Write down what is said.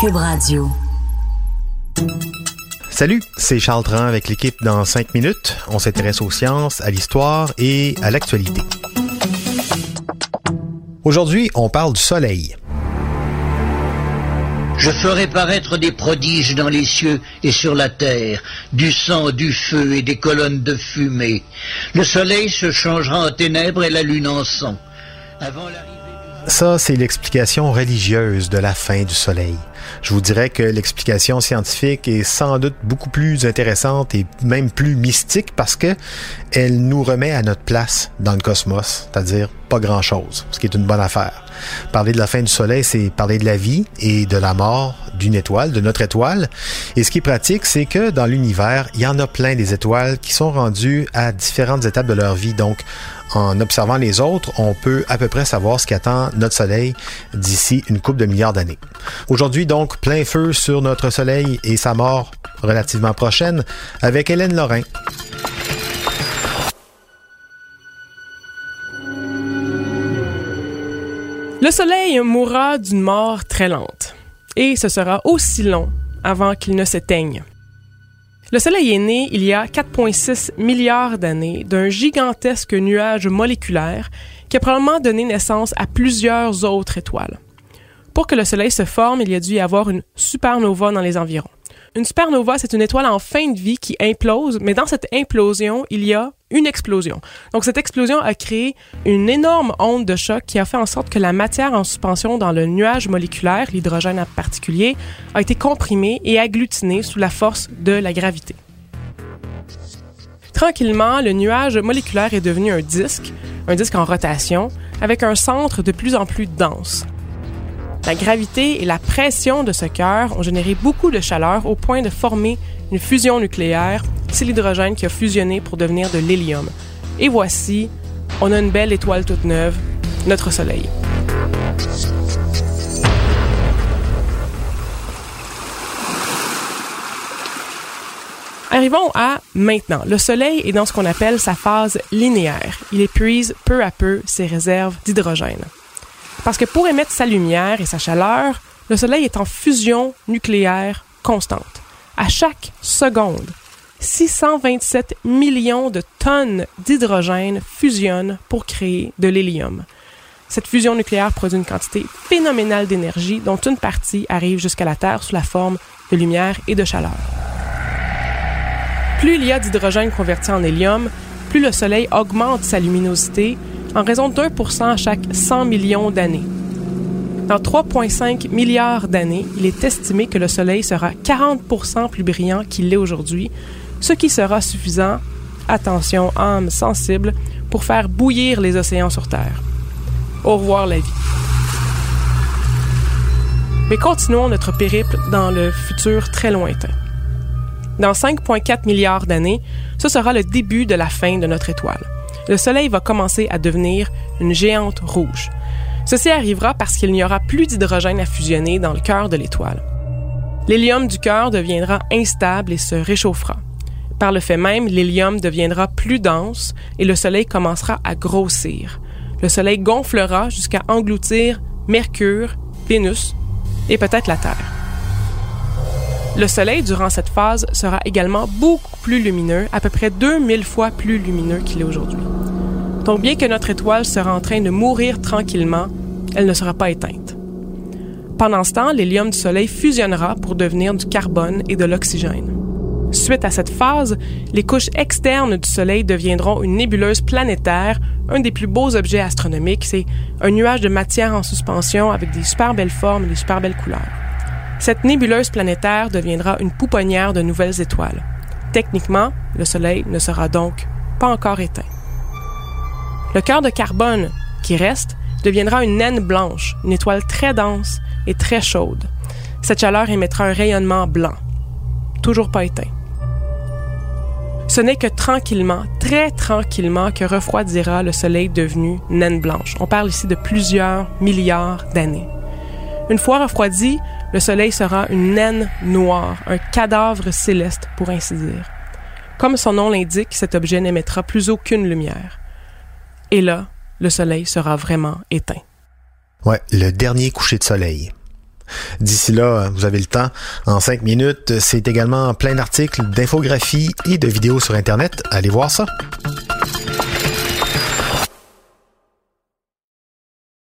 Cube Radio. Salut, c'est Charles Tran avec l'équipe dans 5 minutes. On s'intéresse aux sciences, à l'histoire et à l'actualité. Aujourd'hui, on parle du soleil. Je ferai paraître des prodiges dans les cieux et sur la terre, du sang, du feu et des colonnes de fumée. Le soleil se changera en ténèbres et la lune en sang. Avant l'arrivée Ça, c'est l'explication religieuse de la fin du soleil. Je vous dirais que l'explication scientifique est sans doute beaucoup plus intéressante et même plus mystique parce que elle nous remet à notre place dans le cosmos, c'est-à-dire pas grand-chose, ce qui est une bonne affaire. Parler de la fin du soleil, c'est parler de la vie et de la mort d'une étoile, de notre étoile. Et ce qui est pratique, c'est que dans l'univers, il y en a plein des étoiles qui sont rendues à différentes étapes de leur vie. Donc, en observant les autres, on peut à peu près savoir ce qui attend notre Soleil d'ici une couple de milliards d'années. Aujourd'hui, donc, plein feu sur notre Soleil et sa mort relativement prochaine avec Hélène Lorrain. Le Soleil mourra d'une mort très lente, et ce sera aussi long avant qu'il ne s'éteigne. Le Soleil est né il y a 4,6 milliards d'années d'un gigantesque nuage moléculaire qui a probablement donné naissance à plusieurs autres étoiles. Pour que le Soleil se forme, il y a dû y avoir une supernova dans les environs. Une supernova, c'est une étoile en fin de vie qui implose, mais dans cette implosion, il y a une explosion. Donc cette explosion a créé une énorme onde de choc qui a fait en sorte que la matière en suspension dans le nuage moléculaire, l'hydrogène en particulier, a été comprimée et agglutinée sous la force de la gravité. Tranquillement, le nuage moléculaire est devenu un disque, un disque en rotation, avec un centre de plus en plus dense. La gravité et la pression de ce cœur ont généré beaucoup de chaleur au point de former une fusion nucléaire. C'est l'hydrogène qui a fusionné pour devenir de l'hélium. Et voici, on a une belle étoile toute neuve, notre Soleil. Arrivons à maintenant. Le Soleil est dans ce qu'on appelle sa phase linéaire. Il épuise peu à peu ses réserves d'hydrogène. Parce que pour émettre sa lumière et sa chaleur, le Soleil est en fusion nucléaire constante. À chaque seconde, 627 millions de tonnes d'hydrogène fusionnent pour créer de l'hélium. Cette fusion nucléaire produit une quantité phénoménale d'énergie dont une partie arrive jusqu'à la Terre sous la forme de lumière et de chaleur. Plus il y a d'hydrogène converti en hélium, plus le Soleil augmente sa luminosité en raison d'un pour cent chaque 100 millions d'années. Dans 3,5 milliards d'années, il est estimé que le Soleil sera 40% plus brillant qu'il l'est aujourd'hui, ce qui sera suffisant, attention âme sensible, pour faire bouillir les océans sur Terre. Au revoir la vie. Mais continuons notre périple dans le futur très lointain. Dans 5,4 milliards d'années, ce sera le début de la fin de notre étoile le Soleil va commencer à devenir une géante rouge. Ceci arrivera parce qu'il n'y aura plus d'hydrogène à fusionner dans le cœur de l'étoile. L'hélium du cœur deviendra instable et se réchauffera. Par le fait même, l'hélium deviendra plus dense et le Soleil commencera à grossir. Le Soleil gonflera jusqu'à engloutir Mercure, Vénus et peut-être la Terre. Le Soleil, durant cette phase, sera également beaucoup plus lumineux, à peu près 2000 fois plus lumineux qu'il est aujourd'hui. Donc bien que notre étoile sera en train de mourir tranquillement, elle ne sera pas éteinte. Pendant ce temps, l'hélium du Soleil fusionnera pour devenir du carbone et de l'oxygène. Suite à cette phase, les couches externes du Soleil deviendront une nébuleuse planétaire, un des plus beaux objets astronomiques. C'est un nuage de matière en suspension avec des super belles formes et des super belles couleurs. Cette nébuleuse planétaire deviendra une pouponnière de nouvelles étoiles. Techniquement, le Soleil ne sera donc pas encore éteint. Le cœur de carbone qui reste deviendra une naine blanche, une étoile très dense et très chaude. Cette chaleur émettra un rayonnement blanc, toujours pas éteint. Ce n'est que tranquillement, très tranquillement, que refroidira le Soleil devenu naine blanche. On parle ici de plusieurs milliards d'années. Une fois refroidi, le Soleil sera une naine noire, un cadavre céleste, pour ainsi dire. Comme son nom l'indique, cet objet n'émettra plus aucune lumière. Et là, le Soleil sera vraiment éteint. Ouais, le dernier coucher de soleil. D'ici là, vous avez le temps. En cinq minutes, c'est également plein d'articles, d'infographies et de vidéos sur Internet. Allez voir ça.